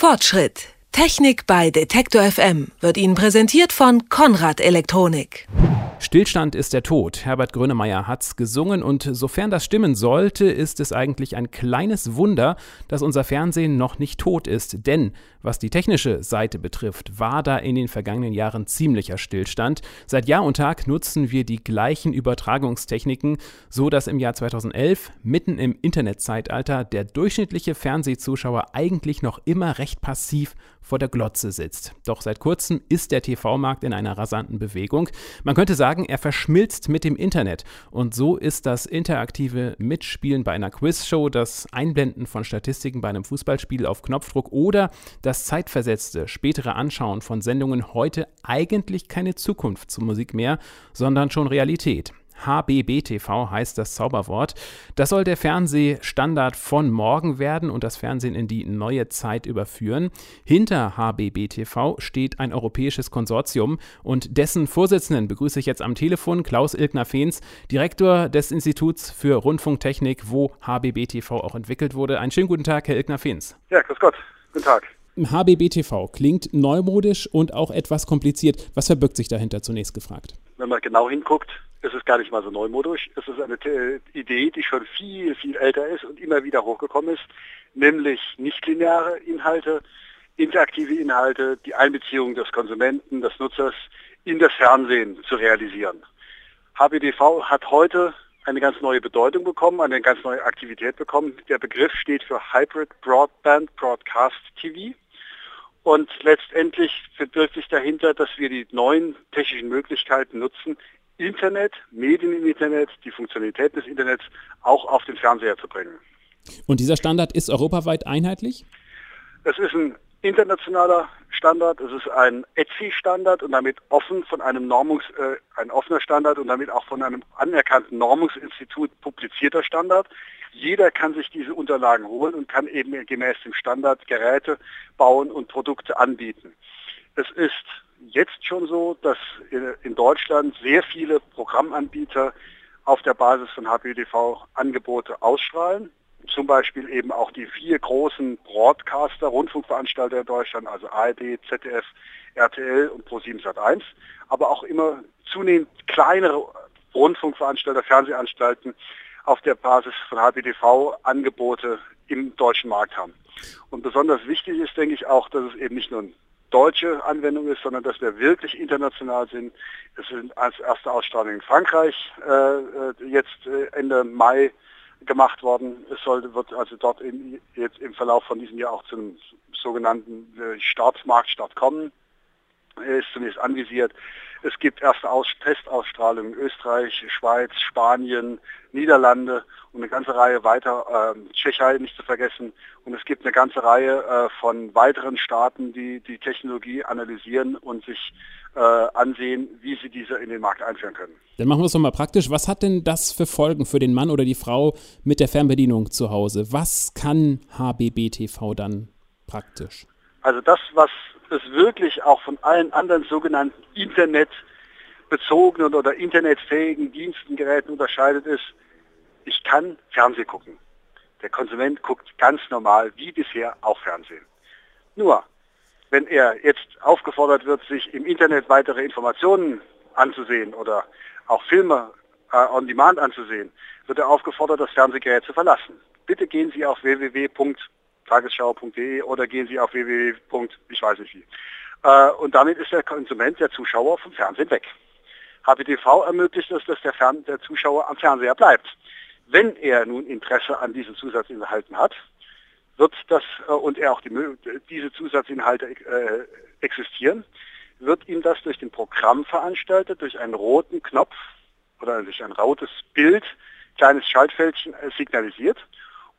Fortschritt. Technik bei Detektor FM wird Ihnen präsentiert von Konrad Elektronik. Stillstand ist der Tod. Herbert Grönemeyer hat's gesungen und sofern das stimmen sollte, ist es eigentlich ein kleines Wunder, dass unser Fernsehen noch nicht tot ist. Denn was die technische Seite betrifft, war da in den vergangenen Jahren ziemlicher Stillstand. Seit Jahr und Tag nutzen wir die gleichen Übertragungstechniken, so dass im Jahr 2011, mitten im Internetzeitalter, der durchschnittliche Fernsehzuschauer eigentlich noch immer recht passiv vor der Glotze sitzt. Doch seit kurzem ist der TV-Markt in einer rasanten Bewegung. Man könnte sagen, er verschmilzt mit dem Internet. Und so ist das interaktive Mitspielen bei einer Quizshow, das Einblenden von Statistiken bei einem Fußballspiel auf Knopfdruck oder das zeitversetzte spätere Anschauen von Sendungen heute eigentlich keine Zukunftsmusik mehr, sondern schon Realität. HBBTV heißt das Zauberwort. Das soll der Fernsehstandard von morgen werden und das Fernsehen in die neue Zeit überführen. Hinter HBBTV steht ein europäisches Konsortium und dessen Vorsitzenden begrüße ich jetzt am Telefon, Klaus Ilkner-Fehns, Direktor des Instituts für Rundfunktechnik, wo HBBTV auch entwickelt wurde. Einen schönen guten Tag, Herr Ilkner-Fehns. Ja, grüß Gott. Guten Tag. HBBTV klingt neumodisch und auch etwas kompliziert. Was verbirgt sich dahinter zunächst gefragt? Wenn man genau hinguckt, ist es gar nicht mal so neumodisch. Es ist eine äh, Idee, die schon viel, viel älter ist und immer wieder hochgekommen ist, nämlich nichtlineare Inhalte, interaktive Inhalte, die Einbeziehung des Konsumenten, des Nutzers in das Fernsehen zu realisieren. HBTV hat heute eine ganz neue Bedeutung bekommen, eine ganz neue Aktivität bekommen. Der Begriff steht für Hybrid Broadband Broadcast TV. Und letztendlich verbirgt sich dahinter, dass wir die neuen technischen Möglichkeiten nutzen, Internet, Medien im Internet, die Funktionalität des Internets auch auf den Fernseher zu bringen. Und dieser Standard ist europaweit einheitlich? Es ist ein internationaler Standard, es ist ein ETSI-Standard und damit offen von einem Normungs, äh, ein offener Standard und damit auch von einem anerkannten Normungsinstitut publizierter Standard. Jeder kann sich diese Unterlagen holen und kann eben gemäß dem Standard Geräte bauen und Produkte anbieten. Es ist jetzt schon so, dass in Deutschland sehr viele Programmanbieter auf der Basis von HPTV Angebote ausstrahlen. Zum Beispiel eben auch die vier großen Broadcaster, Rundfunkveranstalter in Deutschland, also ARD, ZDF, RTL und Pro7 Sat1, aber auch immer zunehmend kleinere Rundfunkveranstalter, Fernsehanstalten auf der Basis von HPTV Angebote im deutschen Markt haben. Und besonders wichtig ist, denke ich, auch, dass es eben nicht nur ein deutsche Anwendung ist, sondern dass wir wirklich international sind. Es sind als erste Ausstrahlung in Frankreich äh, äh, jetzt äh, Ende Mai gemacht worden. Es sollte, wird also dort in, jetzt im Verlauf von diesem Jahr auch zum sogenannten äh, Startmarktstart kommen. Ist zunächst anvisiert. Es gibt erste Aus Testausstrahlungen in Österreich, Schweiz, Spanien, Niederlande und eine ganze Reihe weiter, äh, Tschechei nicht zu vergessen. Und es gibt eine ganze Reihe äh, von weiteren Staaten, die die Technologie analysieren und sich äh, ansehen, wie sie diese in den Markt einführen können. Dann machen wir es nochmal praktisch. Was hat denn das für Folgen für den Mann oder die Frau mit der Fernbedienung zu Hause? Was kann HBBTV dann praktisch? Also das, was es wirklich auch von allen anderen sogenannten internetbezogenen oder internetfähigen Diensten, Geräten unterscheidet, ist, ich kann Fernsehen gucken. Der Konsument guckt ganz normal wie bisher auch Fernsehen. Nur, wenn er jetzt aufgefordert wird, sich im Internet weitere Informationen anzusehen oder auch Filme äh, on demand anzusehen, wird er aufgefordert, das Fernsehgerät zu verlassen. Bitte gehen Sie auf www.tagesschau.de oder gehen Sie auf www. ich weiß nicht wie. Äh, und damit ist der Konsument, der Zuschauer vom Fernsehen weg. HBTV ermöglicht es, dass der, Fern der Zuschauer am Fernseher bleibt. Wenn er nun Interesse an diesen Zusatzinhalten hat, wird das äh, und er auch die, diese Zusatzinhalte äh, existieren, wird ihm das durch den Programmveranstalter, durch einen roten Knopf oder durch ein rotes Bild, kleines Schaltfältchen äh, signalisiert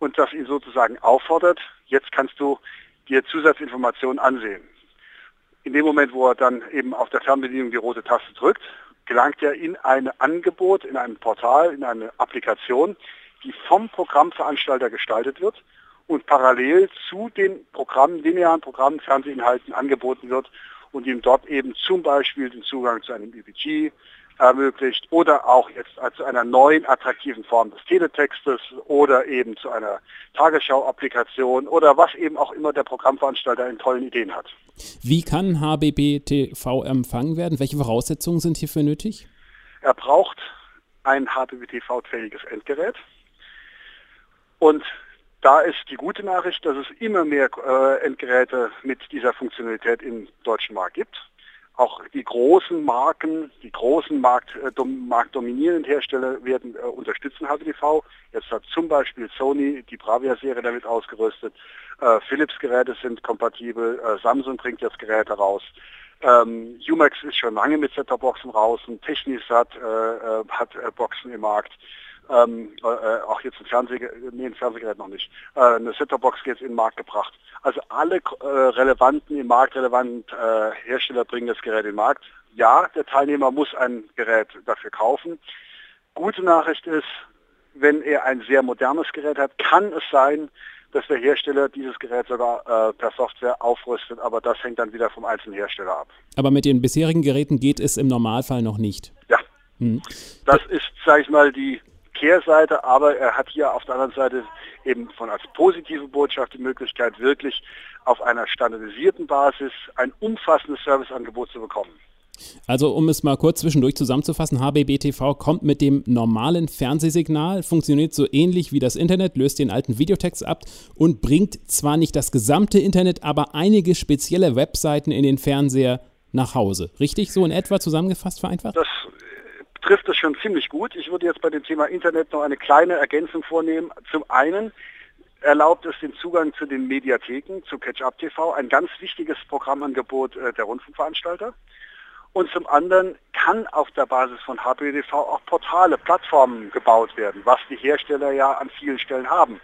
und das ihn sozusagen auffordert, jetzt kannst du dir Zusatzinformationen ansehen. In dem Moment, wo er dann eben auf der Fernbedienung die rote Taste drückt, gelangt er in ein Angebot, in ein Portal, in eine Applikation, die vom Programmveranstalter gestaltet wird und parallel zu den Programmen, linearen Programmen, Fernsehinhalten angeboten wird und ihm dort eben zum Beispiel den Zugang zu einem EPG, ermöglicht oder auch jetzt zu einer neuen attraktiven Form des Teletextes oder eben zu einer Tagesschau-Applikation oder was eben auch immer der Programmveranstalter in tollen Ideen hat. Wie kann HBB TV empfangen werden? Welche Voraussetzungen sind hierfür nötig? Er braucht ein HBB TV-fähiges Endgerät und da ist die gute Nachricht, dass es immer mehr äh, Endgeräte mit dieser Funktionalität im deutschen Markt gibt. Auch die großen Marken, die großen Markt, äh, dom, marktdominierenden Hersteller werden äh, unterstützen HBTV. Jetzt hat zum Beispiel Sony die Bravia-Serie damit ausgerüstet. Äh, Philips-Geräte sind kompatibel. Äh, Samsung bringt jetzt Geräte raus. Ähm, Umax ist schon lange mit Set-Top-Boxen raus und Technisat äh, äh, hat Boxen im Markt ähm, äh, auch jetzt ein Fernsehgerät, nee, ein Fernsehgerät noch nicht, äh, eine Set-Top-Box jetzt in den Markt gebracht. Also alle äh, relevanten, im Markt relevanten äh, Hersteller bringen das Gerät in den Markt. Ja, der Teilnehmer muss ein Gerät dafür kaufen. Gute Nachricht ist, wenn er ein sehr modernes Gerät hat, kann es sein, dass der Hersteller dieses Gerät sogar äh, per Software aufrüstet, aber das hängt dann wieder vom einzelnen Hersteller ab. Aber mit den bisherigen Geräten geht es im Normalfall noch nicht. Ja. Hm. Das ist, sage ich mal, die Kehrseite, aber er hat hier auf der anderen Seite eben von als positive Botschaft die Möglichkeit, wirklich auf einer standardisierten Basis ein umfassendes Serviceangebot zu bekommen. Also um es mal kurz zwischendurch zusammenzufassen, HBBTV kommt mit dem normalen Fernsehsignal, funktioniert so ähnlich wie das Internet, löst den alten Videotext ab und bringt zwar nicht das gesamte Internet, aber einige spezielle Webseiten in den Fernseher nach Hause. Richtig so in etwa zusammengefasst vereinfacht? Das trifft es schon ziemlich gut. Ich würde jetzt bei dem Thema Internet noch eine kleine Ergänzung vornehmen. Zum einen erlaubt es den Zugang zu den Mediatheken, zu Catch-up TV, ein ganz wichtiges Programmangebot äh, der Rundfunkveranstalter. Und zum anderen kann auf der Basis von HBTV auch Portale, Plattformen gebaut werden, was die Hersteller ja an vielen Stellen haben.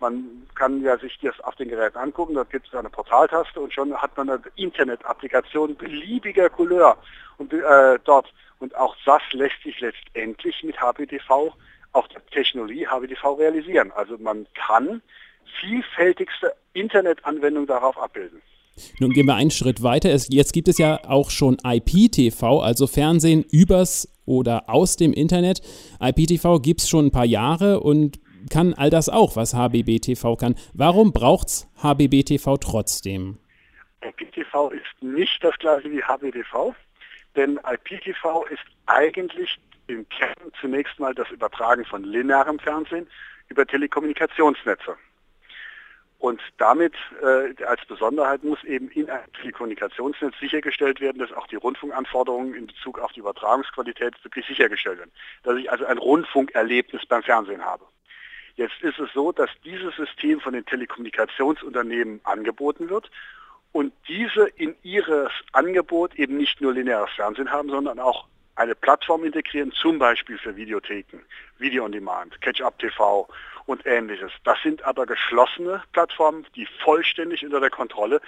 Man kann ja sich das auf den Geräten angucken, da gibt es eine Portaltaste und schon hat man eine Internet-Applikation beliebiger Couleur und, äh, dort. Und auch das lässt sich letztendlich mit HBTV, auch der Technologie HBTV realisieren. Also man kann vielfältigste Internetanwendungen darauf abbilden. Nun gehen wir einen Schritt weiter. Es, jetzt gibt es ja auch schon IPTV, also Fernsehen übers oder aus dem Internet. IPTV gibt es schon ein paar Jahre und kann all das auch, was HBBTV kann. Warum braucht es HBBTV trotzdem? IPTV ist nicht das gleiche wie HBTV. Denn IPTV ist eigentlich im Kern zunächst mal das Übertragen von linearem Fernsehen über Telekommunikationsnetze. Und damit äh, als Besonderheit muss eben in einem Telekommunikationsnetz sichergestellt werden, dass auch die Rundfunkanforderungen in Bezug auf die Übertragungsqualität wirklich sichergestellt werden. Dass ich also ein Rundfunkerlebnis beim Fernsehen habe. Jetzt ist es so, dass dieses System von den Telekommunikationsunternehmen angeboten wird und diese in ihres Angebot eben nicht nur lineares Fernsehen haben, sondern auch eine Plattform integrieren, zum Beispiel für Videotheken, Video on Demand, Catch-up TV und ähnliches. Das sind aber geschlossene Plattformen, die vollständig unter der Kontrolle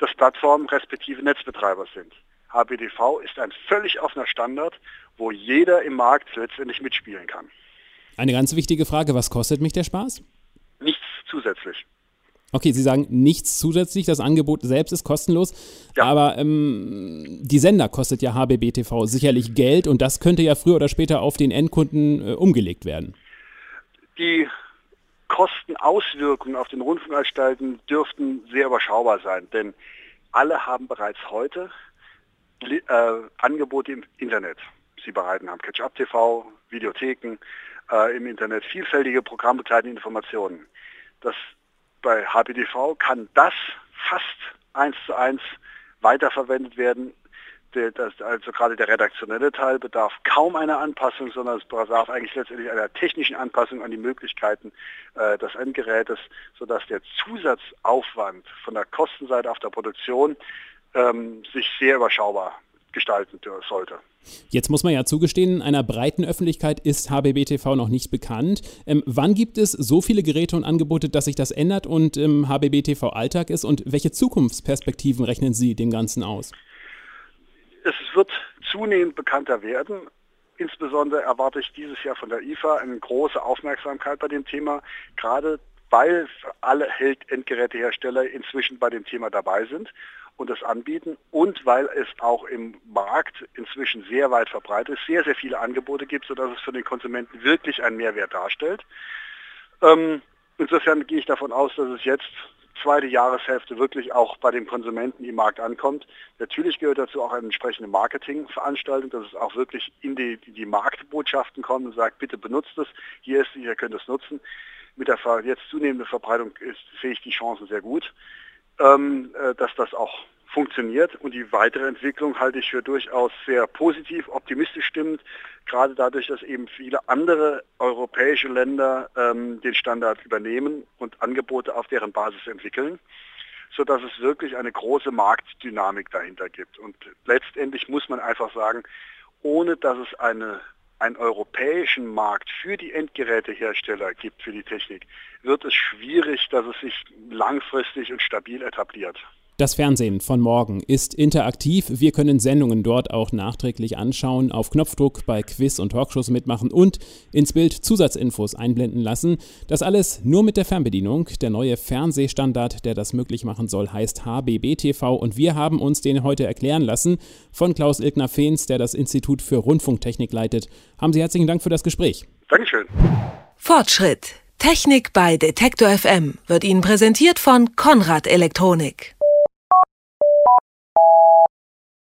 des Plattformen respektive Netzbetreibers sind. HBTV ist ein völlig offener Standard, wo jeder im Markt letztendlich mitspielen kann. Eine ganz wichtige Frage, was kostet mich der Spaß? Nichts zusätzlich. Okay, Sie sagen nichts zusätzlich, das Angebot selbst ist kostenlos, ja. aber ähm, die Sender kostet ja HBB TV sicherlich Geld und das könnte ja früher oder später auf den Endkunden äh, umgelegt werden. Die Kostenauswirkungen auf den Rundfunkanstalten dürften sehr überschaubar sein, denn alle haben bereits heute äh, Angebote im Internet. Sie bereiten haben Catch-up TV, Videotheken äh, im Internet, vielfältige programmbegleitende Informationen. Das bei HPTV kann das fast eins zu eins weiterverwendet werden. Also gerade der redaktionelle Teil bedarf kaum einer Anpassung, sondern es bedarf eigentlich letztendlich einer technischen Anpassung an die Möglichkeiten äh, des Endgerätes, sodass der Zusatzaufwand von der Kostenseite auf der Produktion ähm, sich sehr überschaubar gestalten sollte. Jetzt muss man ja zugestehen, einer breiten Öffentlichkeit ist HBBTV noch nicht bekannt. Ähm, wann gibt es so viele Geräte und Angebote, dass sich das ändert und ähm, HBBTV Alltag ist? Und welche Zukunftsperspektiven rechnen Sie dem Ganzen aus? Es wird zunehmend bekannter werden. Insbesondere erwarte ich dieses Jahr von der IFA eine große Aufmerksamkeit bei dem Thema, gerade weil alle Endgerätehersteller inzwischen bei dem Thema dabei sind und das anbieten und weil es auch im Markt inzwischen sehr weit verbreitet ist, sehr, sehr viele Angebote gibt, sodass es für den Konsumenten wirklich einen Mehrwert darstellt. Ähm, insofern gehe ich davon aus, dass es jetzt zweite Jahreshälfte wirklich auch bei den Konsumenten im Markt ankommt. Natürlich gehört dazu auch eine entsprechende Marketingveranstaltung, dass es auch wirklich in die, die Marktbotschaften kommt und sagt, bitte benutzt es, hier ist, ihr könnt es nutzen. Mit der jetzt zunehmenden Verbreitung ist, sehe ich die Chancen sehr gut, ähm, äh, dass das auch funktioniert und die weitere Entwicklung halte ich für durchaus sehr positiv, optimistisch stimmend, gerade dadurch, dass eben viele andere europäische Länder ähm, den Standard übernehmen und Angebote auf deren Basis entwickeln, sodass es wirklich eine große Marktdynamik dahinter gibt. Und letztendlich muss man einfach sagen, ohne dass es eine einen europäischen Markt für die Endgerätehersteller gibt, für die Technik, wird es schwierig, dass es sich langfristig und stabil etabliert. Das Fernsehen von morgen ist interaktiv. Wir können Sendungen dort auch nachträglich anschauen, auf Knopfdruck bei Quiz und Talkshows mitmachen und ins Bild Zusatzinfos einblenden lassen. Das alles nur mit der Fernbedienung. Der neue Fernsehstandard, der das möglich machen soll, heißt HBBTV und wir haben uns den heute erklären lassen von Klaus Ilkner-Fehns, der das Institut für Rundfunktechnik leitet. Haben Sie herzlichen Dank für das Gespräch. Dankeschön. Fortschritt. Technik bei Detektor FM wird Ihnen präsentiert von Konrad Elektronik.